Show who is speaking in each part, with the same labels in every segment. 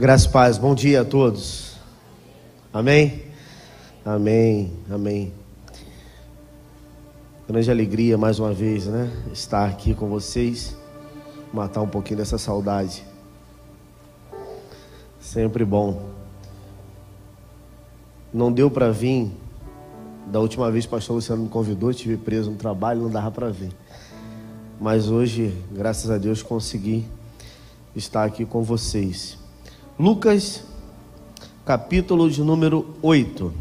Speaker 1: Graças paz, bom dia a todos. Amém? Amém, amém. Grande alegria mais uma vez, né? Estar aqui com vocês, matar um pouquinho dessa saudade. Sempre bom. Não deu para vir. Da última vez o pastor Luciano me convidou, estive preso no trabalho, não dava para vir. Mas hoje, graças a Deus, consegui estar aqui com vocês. Lucas, capítulo de número 8.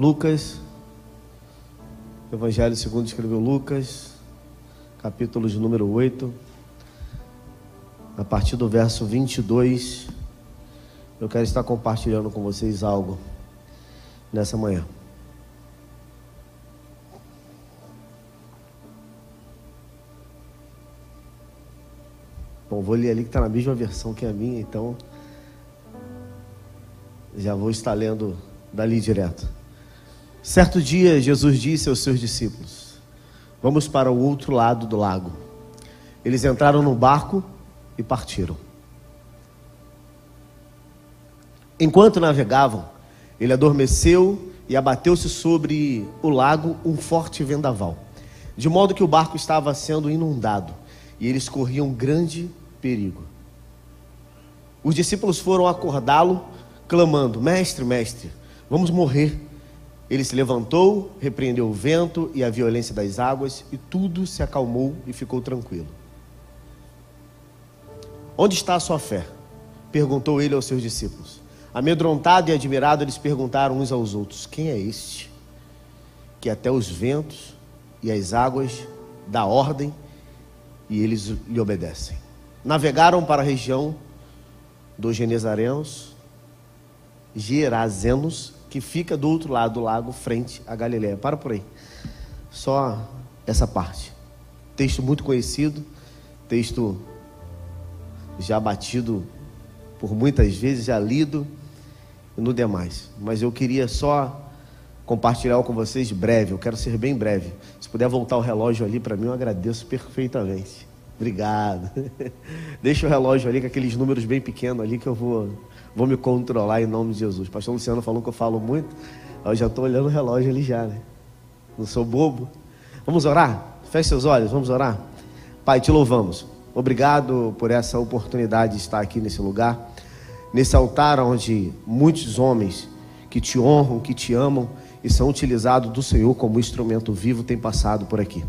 Speaker 1: Lucas, Evangelho segundo escreveu Lucas, capítulo de número 8, a partir do verso 22, eu quero estar compartilhando com vocês algo nessa manhã. Bom, vou ler ali que está na mesma versão que a minha, então já vou estar lendo dali direto. Certo dia, Jesus disse aos seus discípulos: Vamos para o outro lado do lago. Eles entraram no barco e partiram. Enquanto navegavam, ele adormeceu e abateu-se sobre o lago um forte vendaval, de modo que o barco estava sendo inundado e eles corriam grande perigo. Os discípulos foram acordá-lo, clamando: Mestre, mestre, vamos morrer. Ele se levantou, repreendeu o vento e a violência das águas, e tudo se acalmou e ficou tranquilo. Onde está a sua fé? perguntou ele aos seus discípulos. Amedrontado e admirado, eles perguntaram uns aos outros: Quem é este? Que até os ventos e as águas dá ordem e eles lhe obedecem. Navegaram para a região dos Genezarenos, Gerazenos, que fica do outro lado do lago, frente a Galiléia. Para por aí. Só essa parte. Texto muito conhecido, texto já batido por muitas vezes, já lido e no demais. Mas eu queria só compartilhar com vocês breve, eu quero ser bem breve. Se puder voltar o relógio ali para mim, eu agradeço perfeitamente. Obrigado. Deixa o relógio ali com aqueles números bem pequenos ali que eu vou, vou me controlar em nome de Jesus. Pastor Luciano falou que eu falo muito. Eu já estou olhando o relógio ali já, né? Não sou bobo. Vamos orar? Feche seus olhos, vamos orar. Pai, te louvamos. Obrigado por essa oportunidade de estar aqui nesse lugar, nesse altar onde muitos homens que te honram, que te amam e são utilizados do Senhor como instrumento vivo têm passado por aqui.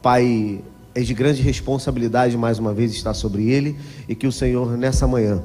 Speaker 1: Pai, é de grande responsabilidade mais uma vez estar sobre ele e que o Senhor nessa manhã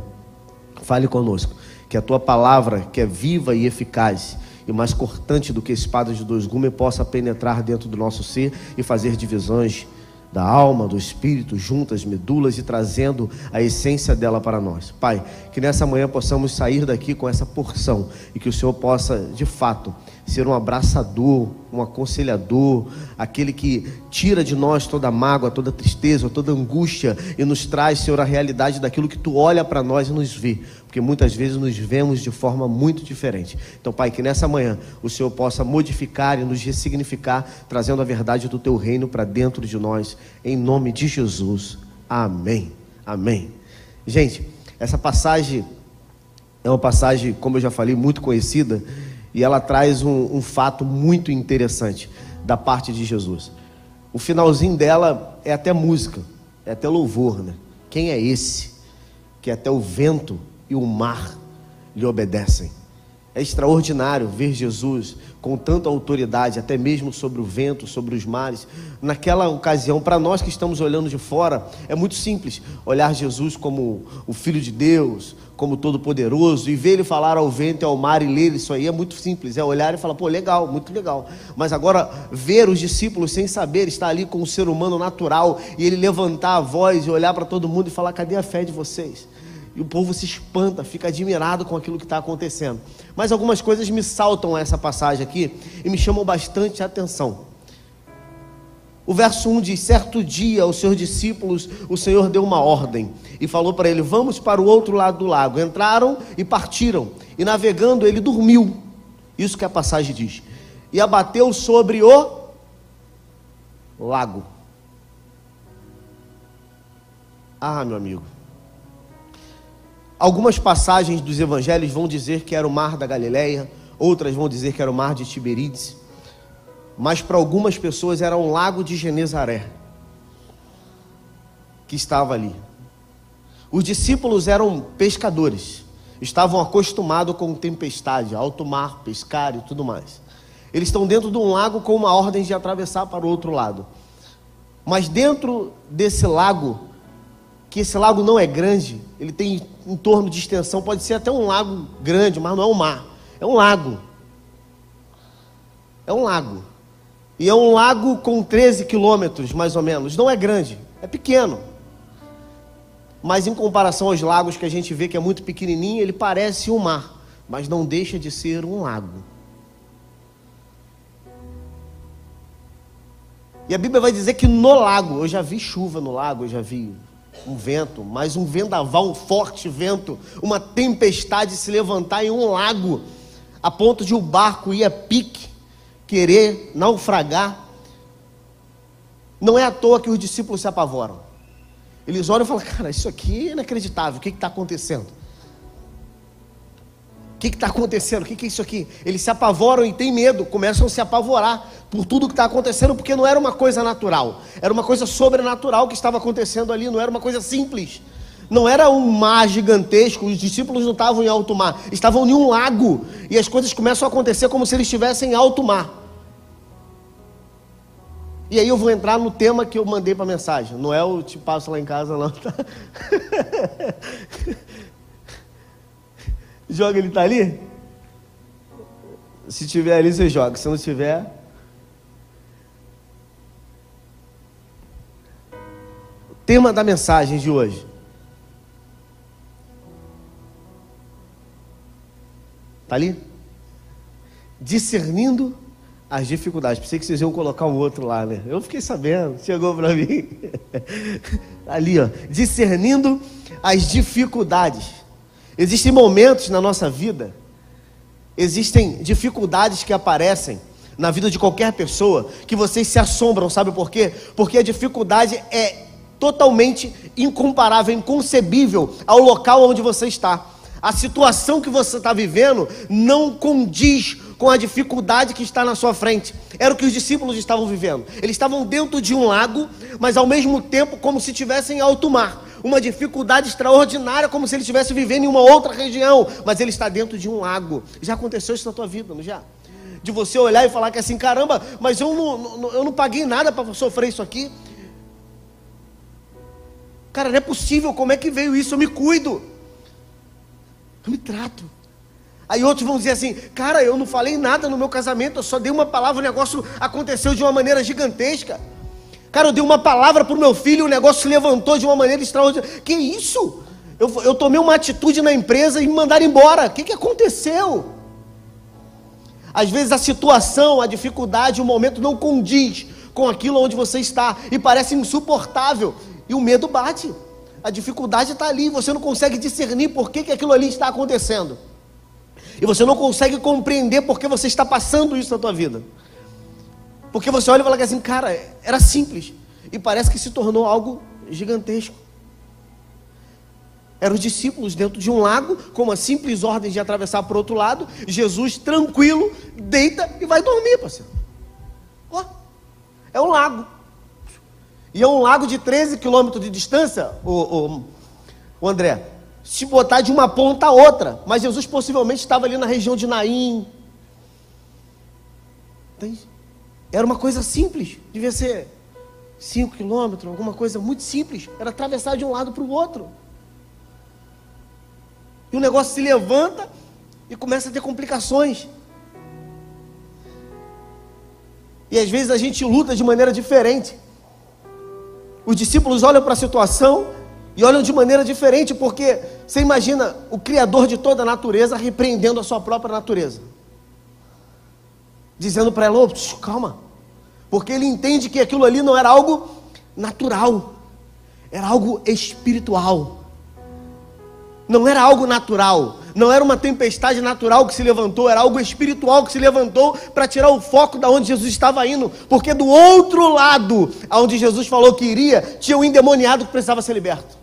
Speaker 1: fale conosco, que a tua palavra, que é viva e eficaz e mais cortante do que espada de dois gumes, possa penetrar dentro do nosso ser e fazer divisões da alma, do espírito, juntas, medulas e trazendo a essência dela para nós. Pai, que nessa manhã possamos sair daqui com essa porção e que o Senhor possa, de fato, ser um abraçador, um aconselhador, aquele que tira de nós toda mágoa, toda tristeza, toda angústia e nos traz, Senhor, a realidade daquilo que tu olha para nós e nos vê, porque muitas vezes nos vemos de forma muito diferente. Então, Pai, que nessa manhã o Senhor possa modificar e nos ressignificar, trazendo a verdade do teu reino para dentro de nós, em nome de Jesus. Amém. Amém. Gente, essa passagem é uma passagem, como eu já falei, muito conhecida e ela traz um, um fato muito interessante da parte de Jesus. O finalzinho dela é até música, é até louvor, né? Quem é esse que até o vento e o mar lhe obedecem? É extraordinário ver Jesus com tanta autoridade, até mesmo sobre o vento, sobre os mares. Naquela ocasião, para nós que estamos olhando de fora, é muito simples olhar Jesus como o Filho de Deus, como Todo-Poderoso, e ver ele falar ao vento e ao mar e ler isso aí é muito simples. É olhar e falar, pô, legal, muito legal. Mas agora, ver os discípulos sem saber, estar ali com o ser humano natural e ele levantar a voz e olhar para todo mundo e falar: cadê a fé de vocês? E o povo se espanta, fica admirado com aquilo que está acontecendo. Mas algumas coisas me saltam essa passagem aqui e me chamam bastante atenção. O verso 1 diz: Certo dia, aos seus discípulos, o Senhor deu uma ordem e falou para ele: Vamos para o outro lado do lago. Entraram e partiram, e navegando, ele dormiu. Isso que a passagem diz. e abateu sobre o lago. Ah, meu amigo. Algumas passagens dos evangelhos vão dizer que era o mar da Galileia, outras vão dizer que era o mar de Tiberíades, mas para algumas pessoas era um lago de Genezaré que estava ali. Os discípulos eram pescadores, estavam acostumados com tempestade, alto mar, pescar e tudo mais. Eles estão dentro de um lago com uma ordem de atravessar para o outro lado. Mas dentro desse lago que esse lago não é grande, ele tem em torno de extensão, pode ser até um lago grande, mas não é um mar, é um lago. É um lago. E é um lago com 13 quilômetros, mais ou menos. Não é grande, é pequeno. Mas em comparação aos lagos que a gente vê que é muito pequenininho, ele parece um mar, mas não deixa de ser um lago. E a Bíblia vai dizer que no lago, eu já vi chuva no lago, eu já vi um vento, mas um vendaval, um forte vento, uma tempestade se levantar em um lago, a ponto de o barco ir a pique, querer naufragar. Não é à toa que os discípulos se apavoram. Eles olham e falam: Cara, isso aqui é inacreditável, o que está acontecendo? Que está acontecendo? O que, que é isso aqui? Eles se apavoram e têm medo, começam a se apavorar por tudo que está acontecendo, porque não era uma coisa natural, era uma coisa sobrenatural que estava acontecendo ali, não era uma coisa simples. Não era um mar gigantesco, os discípulos não estavam em alto mar, estavam em um lago, e as coisas começam a acontecer como se eles estivessem em alto mar. E aí eu vou entrar no tema que eu mandei para a mensagem. Não é o te passo lá em casa, não, tá? Joga, ele está ali? Se tiver ali, você joga. Se não tiver. Tema da mensagem de hoje. Está ali? Discernindo as dificuldades. Pensei que vocês iam colocar um outro lá, né? Eu fiquei sabendo, chegou para mim. ali, ó. Discernindo as dificuldades. Existem momentos na nossa vida, existem dificuldades que aparecem na vida de qualquer pessoa que vocês se assombram, sabe por quê? Porque a dificuldade é totalmente incomparável, inconcebível ao local onde você está. A situação que você está vivendo não condiz com a dificuldade que está na sua frente. Era o que os discípulos estavam vivendo. Eles estavam dentro de um lago, mas ao mesmo tempo como se estivessem em alto mar uma dificuldade extraordinária, como se ele estivesse vivendo em uma outra região, mas ele está dentro de um lago. Já aconteceu isso na tua vida, não já? De você olhar e falar que assim, caramba, mas eu não, não eu não paguei nada para sofrer isso aqui. Cara, não é possível, como é que veio isso? Eu me cuido, eu me trato. Aí outros vão dizer assim, cara, eu não falei nada no meu casamento, eu só dei uma palavra, o negócio aconteceu de uma maneira gigantesca. Cara, eu dei uma palavra para o meu filho e o negócio se levantou de uma maneira extraordinária. Que isso? Eu, eu tomei uma atitude na empresa e me mandaram embora. O que, que aconteceu? Às vezes a situação, a dificuldade, o momento não condiz com aquilo onde você está e parece insuportável. E o medo bate. A dificuldade está ali, você não consegue discernir por que, que aquilo ali está acontecendo. E você não consegue compreender por que você está passando isso na tua vida. Porque você olha e fala assim, cara, era simples. E parece que se tornou algo gigantesco. Eram os discípulos dentro de um lago, com uma simples ordem de atravessar para o outro lado. Jesus, tranquilo, deita e vai dormir, parceiro. Ó, é um lago. E é um lago de 13 quilômetros de distância, o, o, o André. Se botar de uma ponta a outra. Mas Jesus possivelmente estava ali na região de Naim. Entende? Era uma coisa simples, devia ser cinco quilômetros, alguma coisa muito simples. Era atravessar de um lado para o outro. E o negócio se levanta e começa a ter complicações. E às vezes a gente luta de maneira diferente. Os discípulos olham para a situação e olham de maneira diferente, porque você imagina o Criador de toda a natureza repreendendo a sua própria natureza dizendo para ela: oh, calma, porque ele entende que aquilo ali não era algo natural, era algo espiritual. Não era algo natural, não era uma tempestade natural que se levantou, era algo espiritual que se levantou para tirar o foco da onde Jesus estava indo, porque do outro lado, aonde Jesus falou que iria, tinha um endemoniado que precisava ser liberto.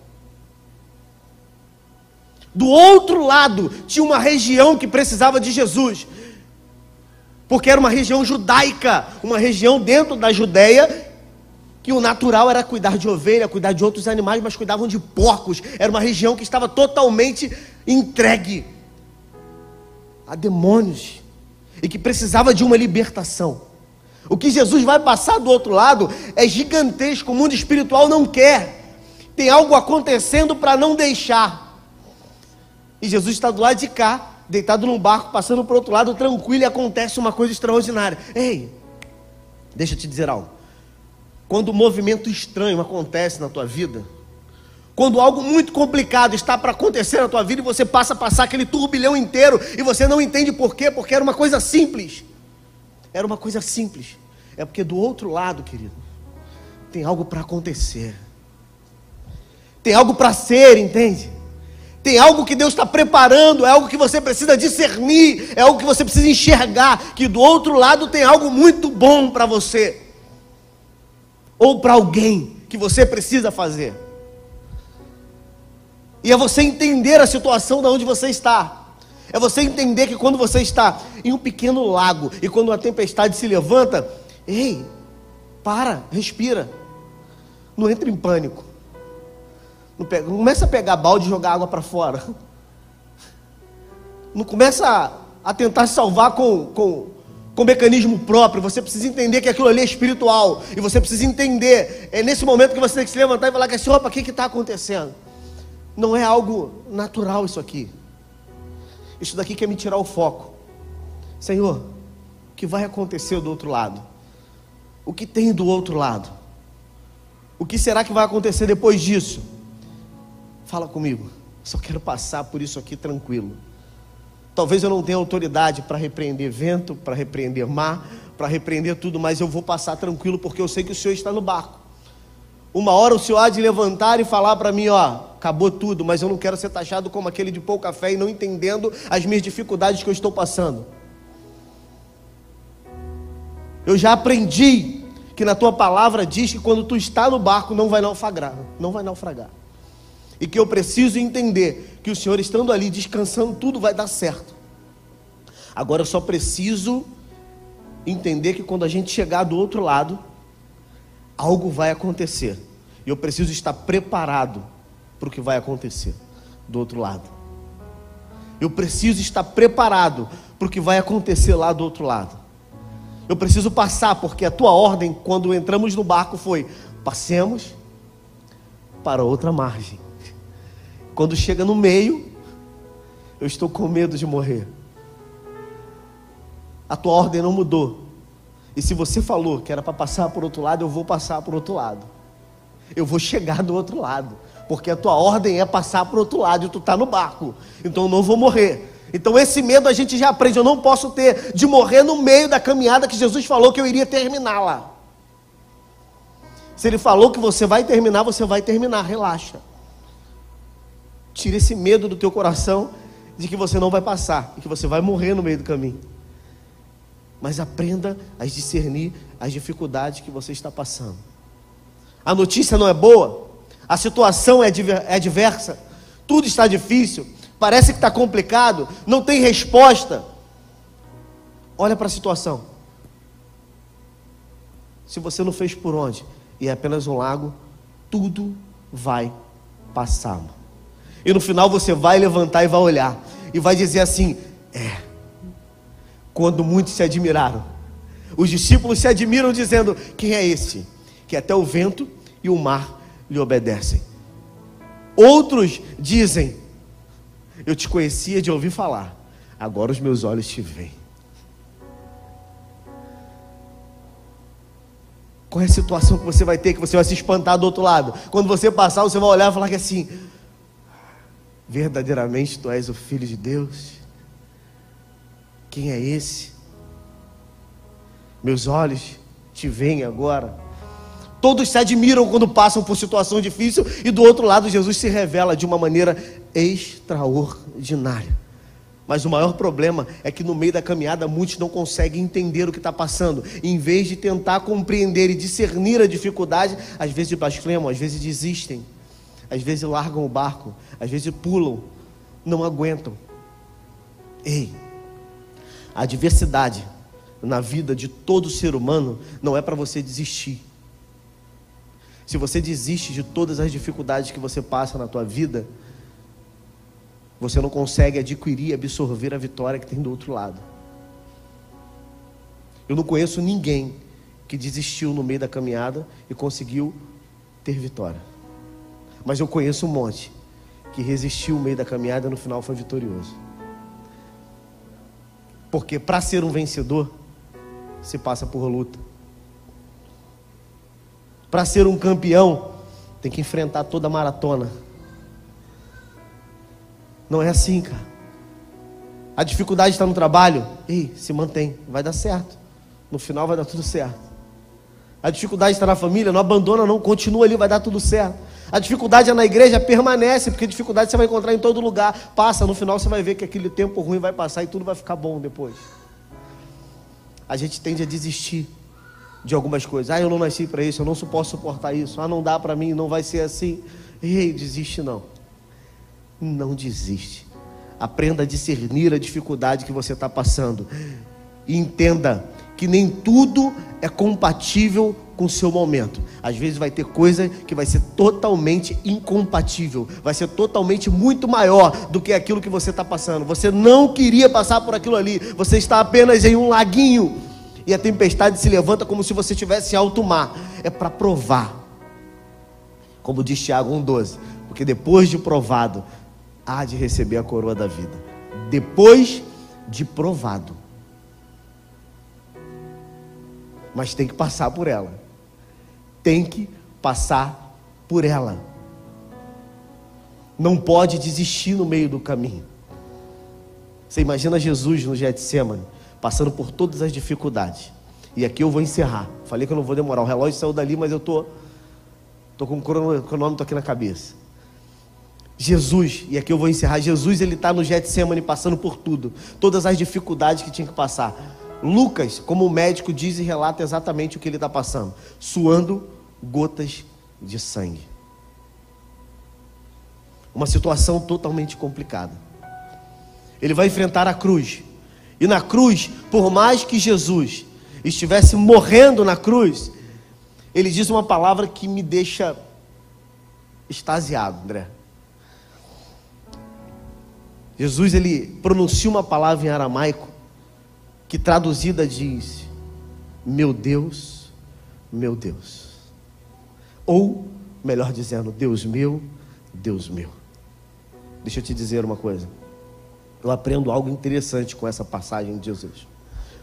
Speaker 1: Do outro lado, tinha uma região que precisava de Jesus, porque era uma região judaica, uma região dentro da Judéia que o natural era cuidar de ovelha, cuidar de outros animais, mas cuidavam de porcos. Era uma região que estava totalmente entregue a demônios e que precisava de uma libertação. O que Jesus vai passar do outro lado é gigantesco, o mundo espiritual não quer. Tem algo acontecendo para não deixar. E Jesus está do lado de cá, deitado num barco, passando para o outro lado, tranquilo, e acontece uma coisa extraordinária. Ei, deixa eu te dizer algo. Quando um movimento estranho acontece na tua vida, quando algo muito complicado está para acontecer na tua vida e você passa a passar aquele turbilhão inteiro e você não entende por quê, porque era uma coisa simples. Era uma coisa simples. É porque do outro lado, querido, tem algo para acontecer. Tem algo para ser, entende? Tem algo que Deus está preparando, é algo que você precisa discernir, é algo que você precisa enxergar, que do outro lado tem algo muito bom para você ou para alguém que você precisa fazer. E é você entender a situação de onde você está. É você entender que quando você está em um pequeno lago e quando uma tempestade se levanta, ei, para, respira. Não entre em pânico. Não, pega, não começa a pegar balde e jogar água para fora. Não começa a, a tentar salvar com, com com mecanismo próprio, você precisa entender que aquilo ali é espiritual, e você precisa entender, é nesse momento que você tem que se levantar e falar que assim, opa, o que está acontecendo? Não é algo natural isso aqui. Isso daqui quer me tirar o foco. Senhor, o que vai acontecer do outro lado? O que tem do outro lado? O que será que vai acontecer depois disso? Fala comigo. Só quero passar por isso aqui tranquilo. Talvez eu não tenha autoridade para repreender vento, para repreender mar, para repreender tudo, mas eu vou passar tranquilo porque eu sei que o Senhor está no barco. Uma hora o Senhor há de levantar e falar para mim, ó, acabou tudo, mas eu não quero ser taxado como aquele de pouca fé e não entendendo as minhas dificuldades que eu estou passando. Eu já aprendi que na tua palavra diz que quando tu está no barco não vai naufragar, não vai naufragar. E que eu preciso entender que o Senhor estando ali descansando, tudo vai dar certo. Agora eu só preciso entender que quando a gente chegar do outro lado, algo vai acontecer. E eu preciso estar preparado para o que vai acontecer do outro lado. Eu preciso estar preparado para o que vai acontecer lá do outro lado. Eu preciso passar, porque a tua ordem, quando entramos no barco, foi: passemos para outra margem. Quando chega no meio, eu estou com medo de morrer. A tua ordem não mudou. E se você falou que era para passar por outro lado, eu vou passar por outro lado. Eu vou chegar do outro lado. Porque a tua ordem é passar por outro lado e tu está no barco. Então eu não vou morrer. Então esse medo a gente já aprende. Eu não posso ter de morrer no meio da caminhada que Jesus falou que eu iria terminá-la. Se ele falou que você vai terminar, você vai terminar. Relaxa. Tira esse medo do teu coração de que você não vai passar e que você vai morrer no meio do caminho. Mas aprenda a discernir as dificuldades que você está passando. A notícia não é boa, a situação é adversa, é tudo está difícil, parece que está complicado, não tem resposta. Olha para a situação. Se você não fez por onde e é apenas um lago, tudo vai passar. E no final você vai levantar e vai olhar. E vai dizer assim: É. Quando muitos se admiraram. Os discípulos se admiram, dizendo: Quem é esse? Que até o vento e o mar lhe obedecem. Outros dizem: Eu te conhecia de ouvir falar, agora os meus olhos te veem. Qual é a situação que você vai ter, que você vai se espantar do outro lado? Quando você passar, você vai olhar e falar que assim, Verdadeiramente tu és o Filho de Deus? Quem é esse? Meus olhos te veem agora. Todos se admiram quando passam por situação difícil, e do outro lado, Jesus se revela de uma maneira extraordinária. Mas o maior problema é que no meio da caminhada muitos não conseguem entender o que está passando. Em vez de tentar compreender e discernir a dificuldade, às vezes blasfemam, às vezes desistem, às vezes largam o barco, às vezes pulam, não aguentam. Ei, a adversidade na vida de todo ser humano não é para você desistir. Se você desiste de todas as dificuldades que você passa na tua vida, você não consegue adquirir e absorver a vitória que tem do outro lado. Eu não conheço ninguém que desistiu no meio da caminhada e conseguiu ter vitória. Mas eu conheço um monte que resistiu no meio da caminhada e no final foi vitorioso. Porque para ser um vencedor, se passa por luta. Para ser um campeão, tem que enfrentar toda a maratona. Não é assim, cara. A dificuldade está no trabalho. Ei, se mantém, vai dar certo. No final vai dar tudo certo. A dificuldade está na família, não abandona, não, continua ali, vai dar tudo certo. A dificuldade é na igreja, permanece, porque dificuldade você vai encontrar em todo lugar. Passa, no final você vai ver que aquele tempo ruim vai passar e tudo vai ficar bom depois. A gente tende a desistir de algumas coisas. Ah, eu não nasci para isso, eu não posso suportar isso. Ah, não dá para mim, não vai ser assim. Ei, desiste não. Não desiste. Aprenda a discernir a dificuldade que você está passando. E entenda que nem tudo é compatível com o seu momento. Às vezes vai ter coisa que vai ser totalmente incompatível, vai ser totalmente muito maior do que aquilo que você está passando. Você não queria passar por aquilo ali, você está apenas em um laguinho e a tempestade se levanta como se você estivesse em alto mar. É para provar, como diz Tiago 1,12, porque depois de provado, há de receber a coroa da vida. Depois de provado. Mas tem que passar por ela. Tem que passar por ela. Não pode desistir no meio do caminho. Você imagina Jesus no Getsemane, passando por todas as dificuldades. E aqui eu vou encerrar. Falei que eu não vou demorar. O relógio saiu dali, mas eu tô, tô com o cronômetro aqui na cabeça. Jesus, e aqui eu vou encerrar, Jesus ele está no Getsemane passando por tudo, todas as dificuldades que tinha que passar. Lucas, como médico, diz e relata exatamente o que ele está passando, suando gotas de sangue. Uma situação totalmente complicada. Ele vai enfrentar a cruz. E na cruz, por mais que Jesus estivesse morrendo na cruz, ele diz uma palavra que me deixa extasiado, André. Jesus ele pronuncia uma palavra em aramaico que traduzida diz: Meu Deus, meu Deus. Ou, melhor dizendo, Deus meu, Deus meu. Deixa eu te dizer uma coisa. Eu aprendo algo interessante com essa passagem de Jesus,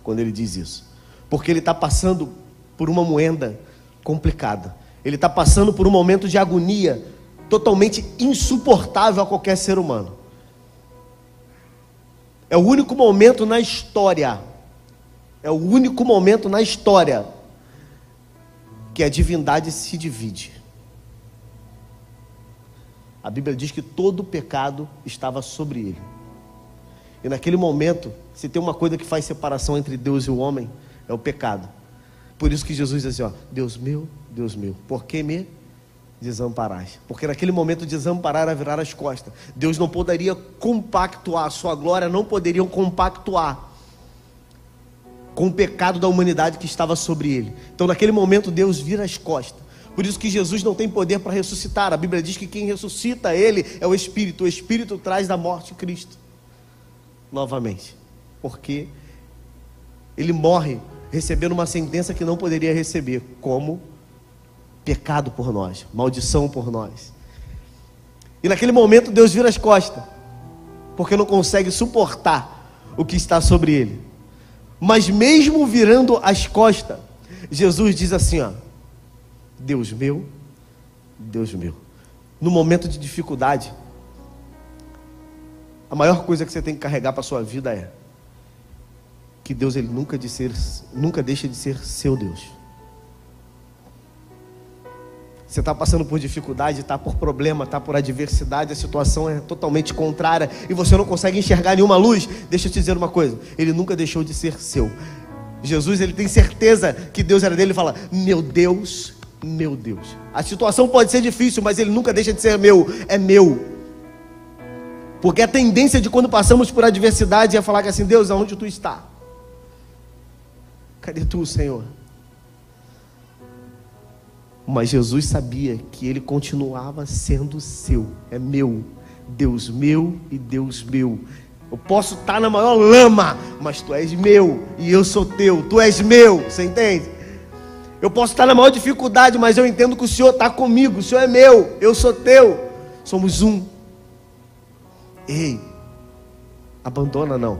Speaker 1: quando ele diz isso. Porque ele está passando por uma moenda complicada. Ele está passando por um momento de agonia totalmente insuportável a qualquer ser humano. É o único momento na história, é o único momento na história que a divindade se divide. A Bíblia diz que todo o pecado estava sobre ele. E naquele momento, se tem uma coisa que faz separação entre Deus e o homem, é o pecado. Por isso que Jesus diz assim: ó, Deus meu, Deus meu, por que me desamparais. Porque naquele momento desamparar era virar as costas. Deus não poderia compactuar, sua glória não poderiam compactuar com o pecado da humanidade que estava sobre ele. Então naquele momento Deus vira as costas. Por isso que Jesus não tem poder para ressuscitar. A Bíblia diz que quem ressuscita ele é o Espírito. O Espírito traz da morte Cristo. Novamente. Porque ele morre recebendo uma sentença que não poderia receber, como pecado por nós, maldição por nós. E naquele momento Deus vira as costas, porque não consegue suportar o que está sobre ele. Mas mesmo virando as costas, Jesus diz assim: ó, Deus meu, Deus meu. No momento de dificuldade, a maior coisa que você tem que carregar para a sua vida é que Deus ele nunca, de ser, nunca deixa de ser seu Deus. Você está passando por dificuldade, está por problema, está por adversidade, a situação é totalmente contrária e você não consegue enxergar nenhuma luz. Deixa eu te dizer uma coisa: Ele nunca deixou de ser seu. Jesus, ele tem certeza que Deus era dele. Ele fala: Meu Deus, meu Deus. A situação pode ser difícil, mas ele nunca deixa de ser meu. É meu. Porque a tendência de quando passamos por adversidade é falar assim: Deus, aonde tu está? Cadê tu, Senhor? Mas Jesus sabia que ele continuava sendo seu, é meu, Deus meu e Deus meu. Eu posso estar na maior lama, mas tu és meu e eu sou teu, tu és meu, você entende? Eu posso estar na maior dificuldade, mas eu entendo que o Senhor está comigo, o Senhor é meu, eu sou teu, somos um. Ei, abandona não.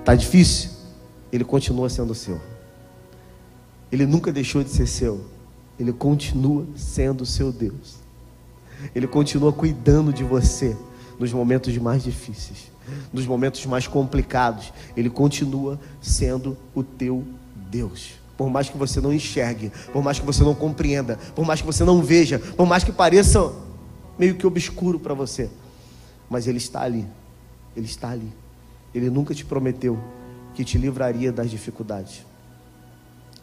Speaker 1: Está difícil? Ele continua sendo seu. Ele nunca deixou de ser seu. Ele continua sendo seu Deus. Ele continua cuidando de você nos momentos mais difíceis, nos momentos mais complicados. Ele continua sendo o teu Deus. Por mais que você não enxergue, por mais que você não compreenda, por mais que você não veja, por mais que pareça meio que obscuro para você, mas Ele está ali. Ele está ali. Ele nunca te prometeu que te livraria das dificuldades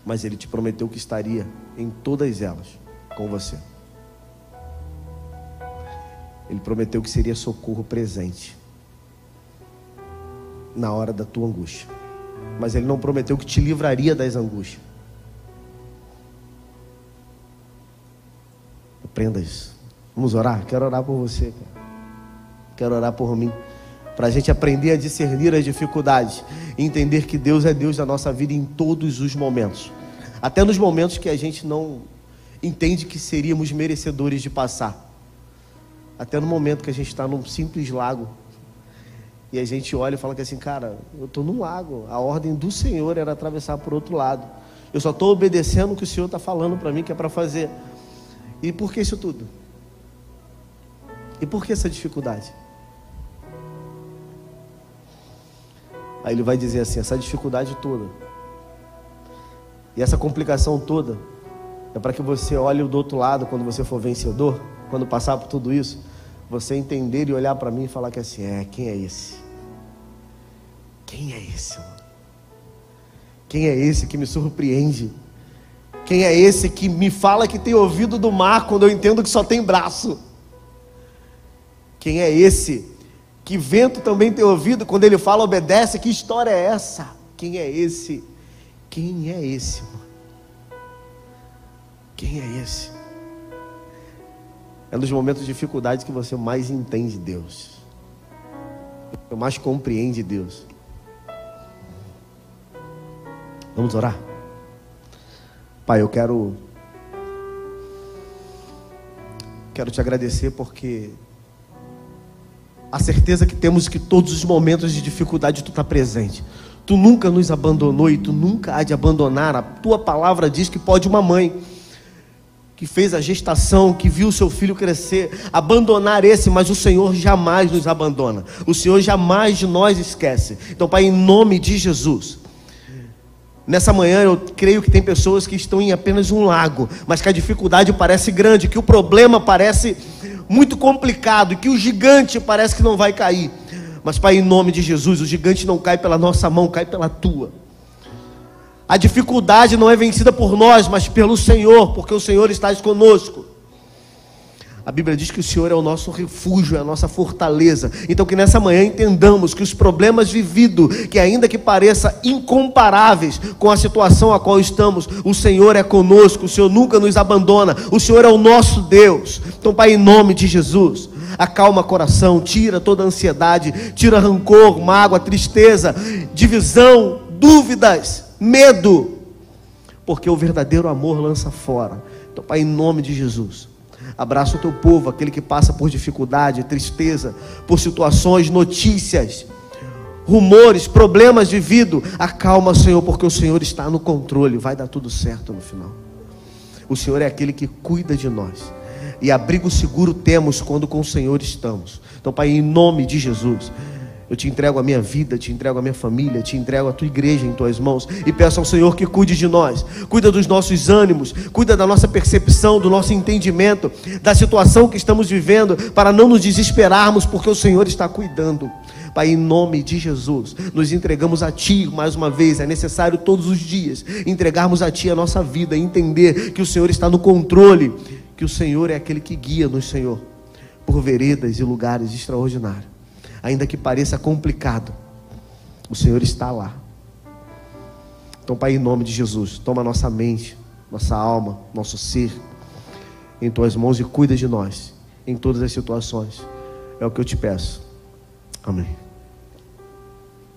Speaker 1: mas ele te prometeu que estaria em todas elas com você. Ele prometeu que seria socorro presente na hora da tua angústia, mas ele não prometeu que te livraria das angústias. Aprenda isso. Vamos orar? Quero orar por você. Quero orar por mim para a gente aprender a discernir as dificuldades e entender que Deus é Deus da nossa vida em todos os momentos, até nos momentos que a gente não entende que seríamos merecedores de passar, até no momento que a gente está num simples lago e a gente olha e fala que assim, cara, eu estou num lago, a ordem do Senhor era atravessar por outro lado, eu só estou obedecendo o que o Senhor está falando para mim que é para fazer. E por que isso tudo? E por que essa dificuldade? Aí ele vai dizer assim: essa dificuldade toda e essa complicação toda é para que você olhe do outro lado quando você for vencedor, quando passar por tudo isso, você entender e olhar para mim e falar que assim: é, quem é esse? Quem é esse, mano? Quem é esse que me surpreende? Quem é esse que me fala que tem ouvido do mar quando eu entendo que só tem braço? Quem é esse que vento também tem ouvido, quando ele fala, obedece. Que história é essa? Quem é esse? Quem é esse? Mano? Quem é esse? É nos momentos de dificuldade que você mais entende Deus, que mais compreende Deus. Vamos orar? Pai, eu quero quero te agradecer porque a certeza que temos que todos os momentos de dificuldade tu está presente. Tu nunca nos abandonou e tu nunca há de abandonar. A tua palavra diz que pode uma mãe que fez a gestação, que viu seu filho crescer, abandonar esse, mas o Senhor jamais nos abandona. O Senhor jamais de nós esquece. Então, Pai, em nome de Jesus, Nessa manhã eu creio que tem pessoas que estão em apenas um lago, mas que a dificuldade parece grande, que o problema parece muito complicado que o gigante parece que não vai cair. Mas, Pai, em nome de Jesus, o gigante não cai pela nossa mão, cai pela tua. A dificuldade não é vencida por nós, mas pelo Senhor, porque o Senhor está conosco. A Bíblia diz que o Senhor é o nosso refúgio, é a nossa fortaleza. Então que nessa manhã entendamos que os problemas vividos, que ainda que pareça incomparáveis com a situação a qual estamos, o Senhor é conosco, o Senhor nunca nos abandona, o Senhor é o nosso Deus. Então, Pai, em nome de Jesus, acalma coração, tira toda ansiedade, tira rancor, mágoa, tristeza, divisão, dúvidas, medo, porque o verdadeiro amor lança fora. Então, Pai, em nome de Jesus, abraça o teu povo, aquele que passa por dificuldade, tristeza, por situações, notícias, rumores, problemas de vida. Acalma, Senhor, porque o Senhor está no controle, vai dar tudo certo no final. O Senhor é aquele que cuida de nós e abrigo seguro temos quando com o Senhor estamos. Então, Pai, em nome de Jesus, Eu te entrego a minha vida, te entrego a minha família, te entrego a tua igreja em tuas mãos e peço ao Senhor que cuide de nós, cuida dos nossos ânimos, cuida da nossa percepção, do nosso entendimento, da situação que estamos vivendo, para não nos desesperarmos, porque o Senhor está cuidando. Pai, em nome de Jesus, nos entregamos a Ti mais uma vez. É necessário todos os dias entregarmos a Ti a nossa vida, entender que o Senhor está no controle, que o Senhor é aquele que guia-nos, Senhor, por veredas e lugares extraordinários ainda que pareça complicado, o Senhor está lá. Então, Pai, em nome de Jesus, toma nossa mente, nossa alma, nosso ser em tuas mãos e cuida de nós em todas as situações. É o que eu te peço. Amém.